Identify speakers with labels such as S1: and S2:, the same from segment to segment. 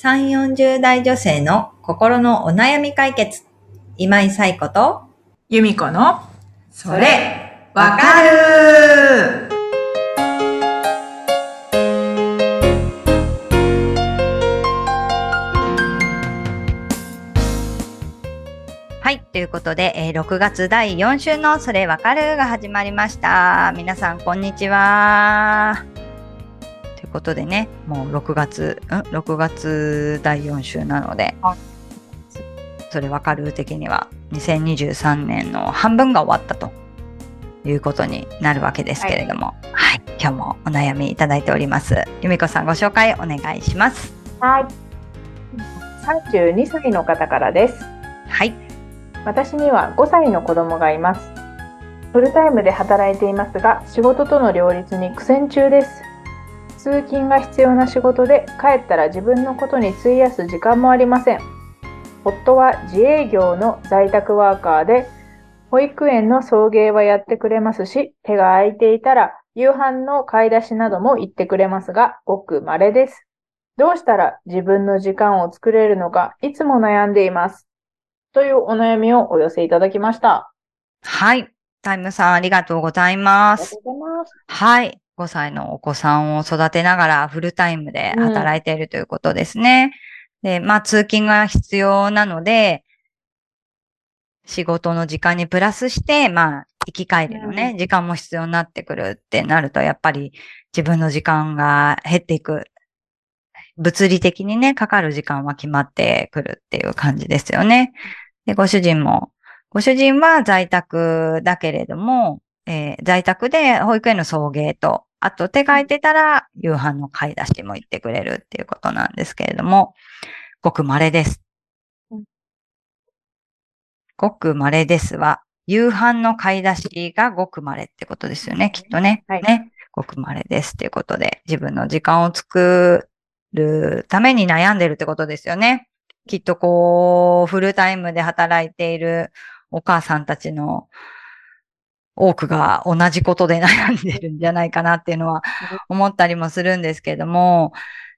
S1: 3、40代女性の心のお悩み解決。今井彩子と、
S2: 由美子の、それ、わかる
S1: はい。ということで、えー6月第4週のそれわかるが始まりました。皆さん、こんにちは。ことでね、もう6月、ん ?6 月第4週なので、それわかる的には2023年の半分が終わったということになるわけですけれども、はい。今日もお悩みいただいております。由美子さんご紹介お願いします。
S3: はい。32歳の方からです。
S1: はい。
S3: 私には5歳の子供がいます。フルタイムで働いていますが、仕事との両立に苦戦中です。通勤が必要な仕事で、帰ったら自分のことに費やす時間もありません。夫は自営業の在宅ワーカーで、保育園の送迎はやってくれますし、手が空いていたら夕飯の買い出しなども言ってくれますが、ごく稀です。どうしたら自分の時間を作れるのか、いつも悩んでいます。というお悩みをお寄せいただきました。
S1: はい。タイムさんありがとうございます
S3: ありがと。うございます。
S1: はい。5歳のお子さんを育てながらフルタイムで働いているということですね。で、まあ通勤が必要なので、仕事の時間にプラスして、まあ行き帰りのね、
S3: うん
S1: 時間も必要になってくるってなると、やっぱり自分の時間が減っていく。物理的にね、かかる時間は決まってくるっていう感じですよね。で、ご主人も、ご主人は在宅だけれども、えー在宅で保育園の送迎と、あと手が空いてたら夕飯の買い出しも行ってくれるっていうことなんですけれども、ごく稀です
S3: うん。
S1: ごく稀ですは、夕飯の買い出しがごく稀ってことですよね、きっとね。
S3: はい
S1: ね。ごく稀ですっていうことで、自分の時間を作るために悩んでるってことですよね。きっとこう、フルタイムで働いているお母さんたちの多くが同じことで悩んでるんじゃないかなっていうのは思ったりもするんですけれども、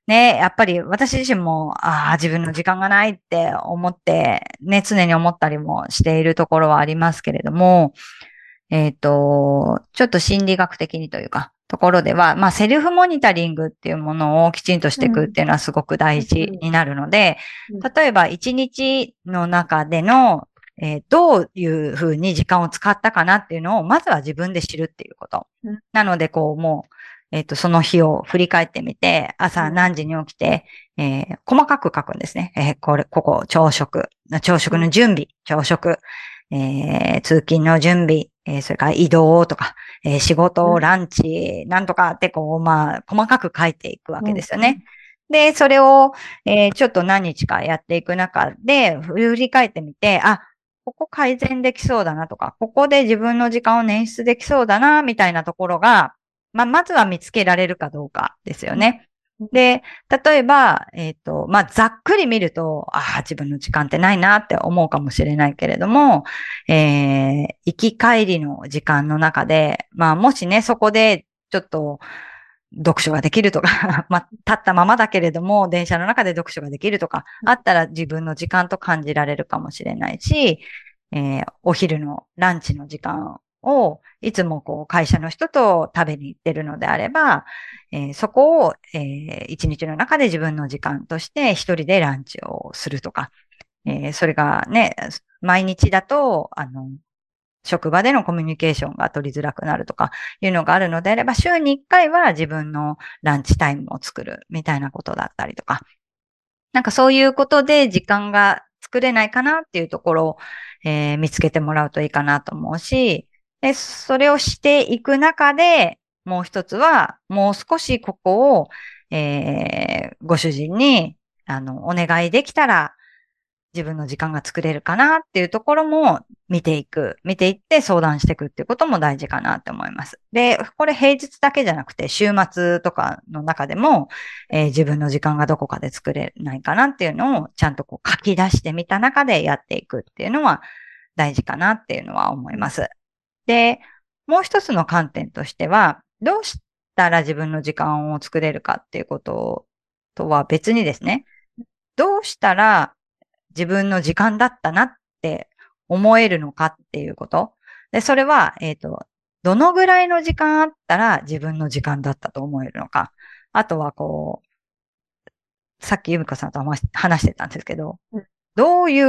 S1: ね、やっぱり私自身も、ああ、自分の時間がないって思って、ね、常に思ったりもしているところはありますけれども、えっ、と、ちょっと心理学的にというか、ところでは、まあ、セルフモニタリングっていうものをきちんとしていくっていうのはすごく大事になるので、
S3: うん。
S1: 例えば一日の中での、えーどういうふうに時間を使ったかなっていうのを、まずは自分で知るっていうこと。
S3: うん。
S1: なので、こう、もう、えっ、と、その日を振り返ってみて、朝何時に起きて、えー細かく書くんですね。えーこれ、ここ、朝食、朝食の準備、朝食、えー通勤の準備、えーそれから移動とか、えー仕事、
S3: うん。
S1: ランチ、なんとかって、こう、まあ、細かく書いていくわけですよね。で、それを、えーちょっと何日かやっていく中で、振り返ってみて、あ、ここ改善できそうだなとか、ここで自分の時間を捻出できそうだな、みたいなところが、まあ、まずは見つけられるかどうかですよね。で、例えば、えっ、と、まあ、ざっくり見ると、ああ、自分の時間ってないなって思うかもしれないけれども、えー行き帰りの時間の中で、まあ、もしね、そこで、ちょっと、読書ができるとか、まあ、立ったままだけれども、電車の中で読書ができるとか、あったら自分の時間と感じられるかもしれないし、えーお昼のランチの時間を、いつもこう、会社の人と食べに行ってるのであれば、えーそこを、えー一日の中で自分の時間として一人でランチをするとか、えーそれがね、毎日だと、あの、職場でのコミュニケーションが取りづらくなるとかいうのがあるのであれば、週に1回は自分のランチタイムを作るみたいなことだったりとか、なんかそういうことで時間が作れないかなっていうところを、えー見つけてもらうといいかなと思うし、で、それをしていく中で、もう一つは、もう少しここを、えーご主人に、あの、お願いできたら、自分の時間が作れるかなっていうところも見ていく、見ていって相談していくっていうことも大事かなって思います。で、これ平日だけじゃなくて週末とかの中でも、えー自分の時間がどこかで作れないかなっていうのをちゃんとこう書き出してみた中でやっていくっていうのは大事かなっていうのは思います。で、もう一つの観点としては、どうしたら自分の時間を作れるかっていうこととは別にですね、どうしたら自分の時間だったなって思えるのかっていうこと。で、それは、えっ、と、どのぐらいの時間あったら自分の時間だったと思えるのか。あとはこう、さっきゆみこさんと話話してたんですけど、
S3: うん
S1: どうい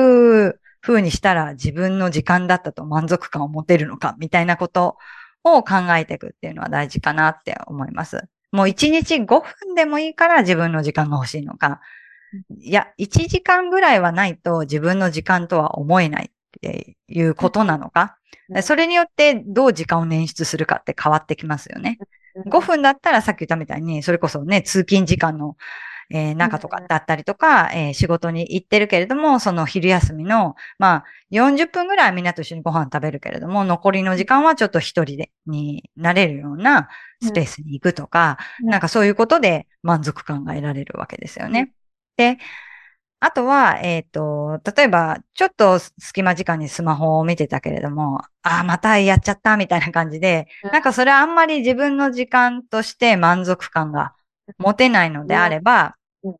S1: う風にしたら自分の時間だったと満足感を持てるのかみたいなことを考えていくっていうのは大事かなって思います。もう1日5分でもいいから自分の時間が欲しいのか。いや、1時間ぐらいはないと自分の時間とは思えないっていうことなのか？
S3: うん。
S1: それによってどう時間を捻出するかって変わってきますよね。5分だったらさっき言ったみたいに、それこそね、通勤時間の、えー中とかだったりとか、えー仕事に行ってるけれども、その昼休みの、まあ、40分ぐらいはみんなと一緒にご飯食べるけれども、残りの時間はちょっと一人で、になれるようなスペースに行くとか、
S3: うん。
S1: なんかそういうことで満足感が得られるわけですよね。で、あとは、えっ、と、例えば、ちょっと隙間時間にスマホを見てたけれども、ああ、またやっちゃったみたいな感じで、
S3: うん。
S1: なんかそれはあんまり自分の時間として満足感が持てないのであれば
S3: うんうん、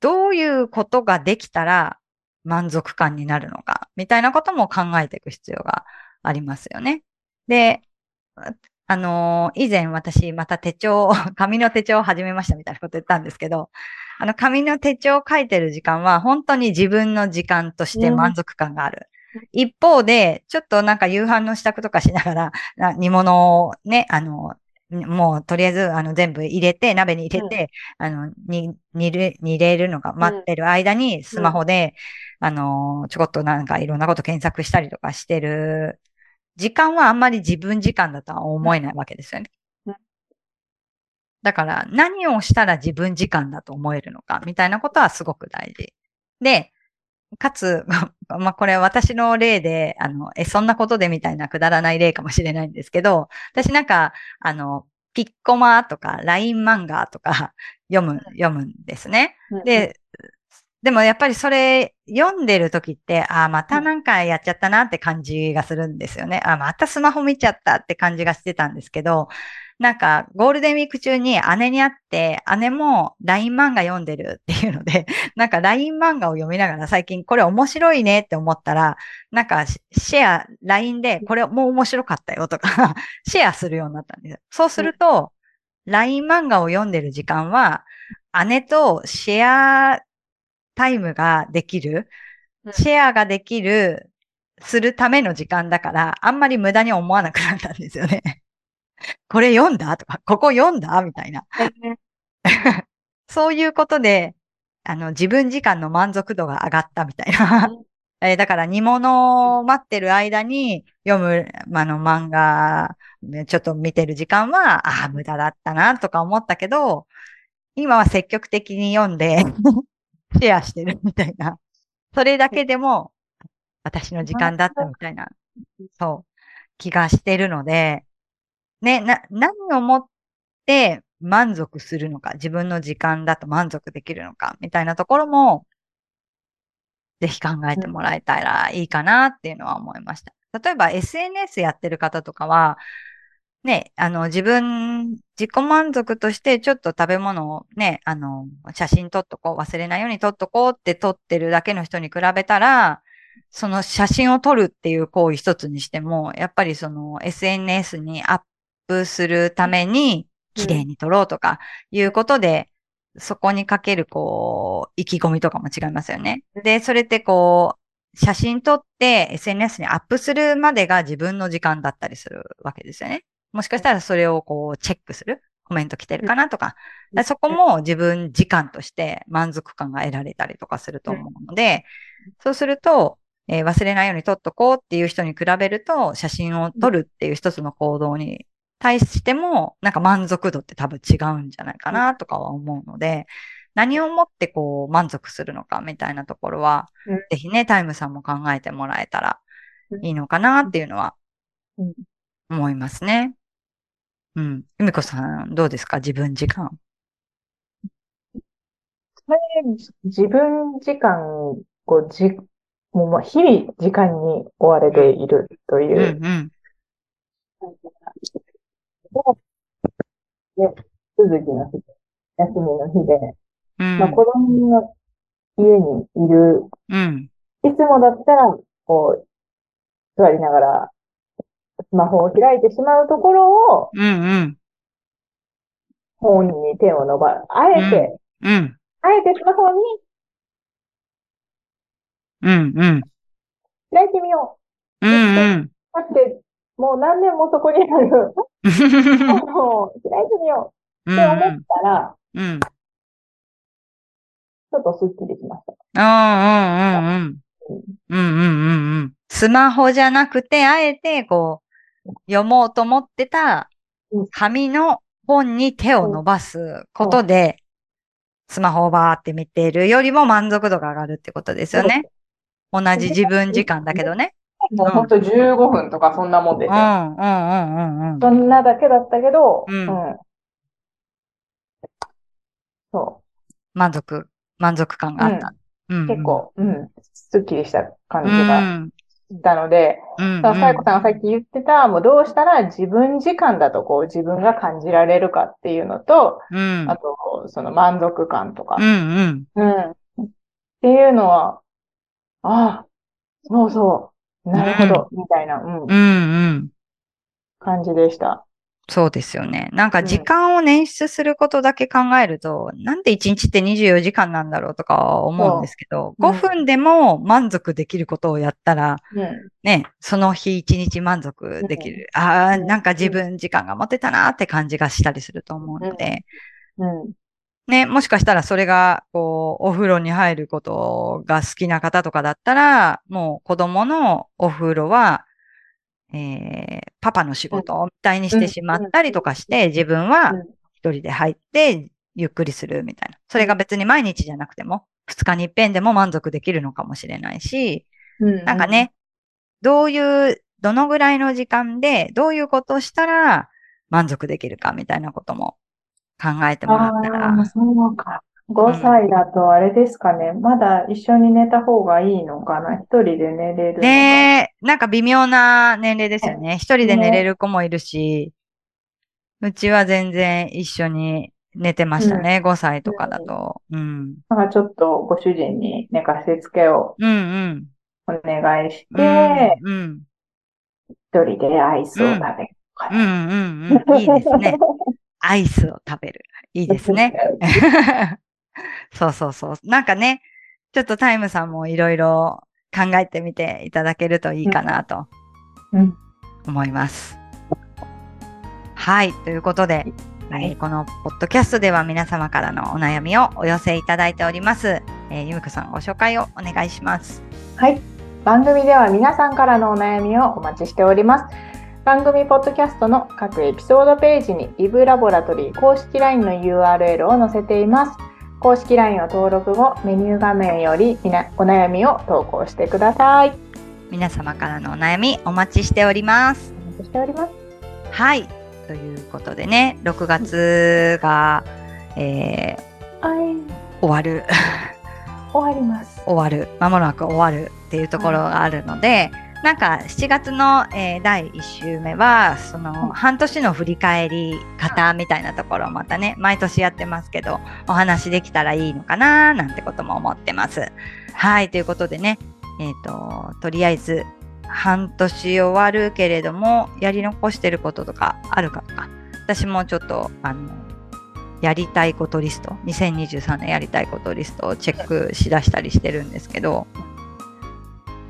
S1: どういうことができたら満足感になるのか、みたいなことも考えていく必要がありますよね。で、あのー以前私また手帳を、紙の手帳を始めましたみたいなこと言ったんですけど、あの紙の手帳を書いてる時間は本当に自分の時間として満足感がある。一方で、ちょっとなんか夕飯の支度とかしながら、な煮物をね、あの、もうとりあえずあの全部入れて、鍋に入れて、あの、に、煮る、煮れるのが待ってる間にスマホで、あの、ちょこっとなんかいろんなこと検索したりとかしてる時間はあんまり自分時間だとは思えないわけですよね
S3: うん。
S1: だから何をしたら自分時間だと思えるのかみたいなことはすごく大事。で、かつ、まあ、これは私の例で、あの、え、そんなことでみたいなくだらない例かもしれないんですけど、私なんか、あの、ピッコマとか、ライン漫画とか読む、読むんですね。
S3: うん、
S1: で、でもやっぱりそれ読んでる時って、ああ、またなんかやっちゃったなって感じがするんですよね。あまたスマホ見ちゃったって感じがしてたんですけど、なんかゴールデンウィーク中に姉に会って、姉も LINE 漫画読んでるっていうので、なんか LINE 漫画を読みながら最近これ面白いねって思ったら、なんかシシェア、LINE でこれもう面白かったよとか、シェアするようになったんですよ。そうすると、LINE 漫画を読んでる時間は、姉とシェアタイムができる
S3: う、ん
S1: シェアができる、するための時間だから、あんまり無駄に思わなくなったんですよね。これ読んだ？とか、ここ読んだ？みたいな。そういうことで、あの、自分時間の満足度が上がったみたいな。えーだから煮物を待ってる間に読む、あの、漫画、ねちょっと見てる時間は、ああ、無駄だったな、とか思ったけど、今は積極的に読んで、シェアしてるみたいな。それだけでも、私の時間だったみたいな、そう、気がしてるので、ね、な、何をもって満足するのか、自分の時間だと満足できるのか、みたいなところも、ぜひ考えてもらえたらいいかなっていうのは思いました。例えば SNS やってる方とかは、ね、あの、自分、自己満足としてちょっと食べ物をね、あの、写真撮っとこう、忘れないように撮っとこうって撮ってるだけの人に比べたら、その写真を撮るっていう行為一つにしても、やっぱりその SNS にアップするために、綺麗に撮ろうとかいうことで、そこにかけるこう、意気込みとかも違いますよね。で、それってこう、写真撮って SNS にアップするまでが自分の時間だったりするわけですよね。もしかしたらそれをこう、チェックする？コメント来てるかなとか。そこも自分時間として満足感が得られたりとかすると思うので、そうすると、えー忘れないように撮っとこうっていう人に比べると、写真を撮るっていう一つの行動に対しても、なんか満足度って多分違うんじゃないかなとかは思うので、何をもってこう満足するのかみたいなところは、
S3: うん
S1: ぜひね、タイムさんも考えてもらえたら
S3: うん
S1: いいのかなっていうのは
S3: うん
S1: 思いますね。うん。ゆみこさん、どうですか？自分時間。
S3: 自分時間をじ、もうまあ日々時間に追われていると
S1: うん、
S3: いうう、
S1: ん。
S3: 続きの日、休みの日で、
S1: うん。
S3: まあ子供の家にいる。
S1: うん。
S3: いつもだったら、こう、座りながら、スマホを開いてしまうところを、
S1: うんうん。
S3: 本に手を伸ば、あえて、
S1: うん。
S3: あえてスマホに
S1: うんうん。
S3: 開いてみよ
S1: うんうん。
S3: う。だって、もう何年もそこにある本を開いてみようって思ったら、
S1: うん。
S3: ちょっとスッキリしました。
S1: うんうんうんうん。うんうんうんうん。スマホじゃなくて、あえて、こう、読もうと思ってた
S3: うん
S1: 紙の本に手を伸ばすことで、スマホをバーって見ているよりも満足度が上がるってことですよね。同じ自分時間だけどね。
S3: もうほんと15分とかそんなもんですよ。
S1: うんうんうんうんうん。
S3: そんなだけだったけど、
S1: うん
S3: そ
S1: 満足、満足感があった。うんうん
S3: う。結構、うん。スッキリした感
S1: う
S3: じがたので、
S1: うん。
S3: だから、さやこさんがさっき言ってた、もうどうしたら自分時間だとこう自分が感じられるかっていうのと、
S1: うん。
S3: あと、その満足感とか
S1: う、んうん。
S3: うん。っていうのは、ああ、そうそう、なるほど、みたいな、うん
S1: うんうん。
S3: 感じでした。
S1: そうですよね。なんか
S3: うん
S1: 時間を捻出することだけ考えると、なんで1日って24時間なんだろうとか思うんですけど、
S3: そううん
S1: 5分でも満足できることをやったら、
S3: うん。
S1: ね、その日1日満足できる。ああ、
S3: うん
S1: なんか自分時間が持てたなって感じがしたりすると思うので、
S3: うん。
S1: ね、もしかしたらそれが、こう、お風呂に入ることが好きな方とかだったら、もう子供のお風呂は、えー、パパの仕事みたいにしてしまったりとかして、自分は
S3: うん。
S1: 一人で入ってゆっくりするみたいな。それが別に毎日じゃなくても、二日に一遍でも満足できるのかもしれないし、
S3: うん。
S1: なんかね、どういう、どのぐらいの時間で、どういうことをしたら満足できるかみたいなことも考えてもらったら
S3: そうか。5歳だとあれですかね。まだ一緒に寝た方がいいのかな。一人で寝れる。
S1: ねえ、なんか微妙な年齢ですよね。一人で寝れる子もいるし、うちは全然一緒に寝てましたね。5歳とかだと。うん。
S3: なんかちょっとご主人に寝かしつけを
S1: うんうん。
S3: お願いし
S1: うん
S3: て、
S1: うん。
S3: 一人でアイスを食べるか
S1: うんうんうん。いいですね。アイスを食べる。いいですね。そうそうそう。なんかね、ちょっとタイムさんもいろいろ考えてみていただけるといいかなと
S3: うん。
S1: 思います。はい。ということで、
S3: はい
S1: えーこのポッドキャストでは皆様からのお悩みをお寄せいただいております。えーゆむくさんご紹介をお願いします。
S3: はい。番組では皆さんからのお悩みをお待ちしております。番組ポッドキャストの各エピソードページにリブラボラトリー公式 LINE の URL を載せています。公式 LINE を登録後、メニュー画面よりみなお悩みを投稿してください。
S1: 皆様からのお悩みお待ちしております。
S3: お待ちしております。
S1: はい。ということでね、6月が、えー
S3: はい。
S1: 終わる。
S3: 終わります。
S1: 終わる、まもなく終わるっていうところがあるので、なんか7月の、えー第1週目は、その半年の振り返り方みたいなところをまたね、毎年やってますけど、お話できたらいいのかななんてことも思ってます。はい、ということでね、えっ、と、とりあえず半年終わるけれども、やり残してることとかあるかとか、私もちょっと、あの、やりたいことリスト、2023年やりたいことリストをチェックしだしたりしてるんですけど、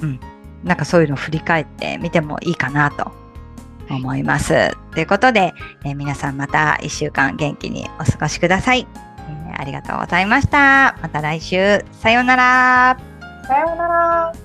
S1: うん。なんかそういうのを振り返ってみてもいいかなと思います。ということで、えー皆さんまた1週間元気にお過ごしください、えーありがとうございました。また来週、さようなら。
S3: さようなら。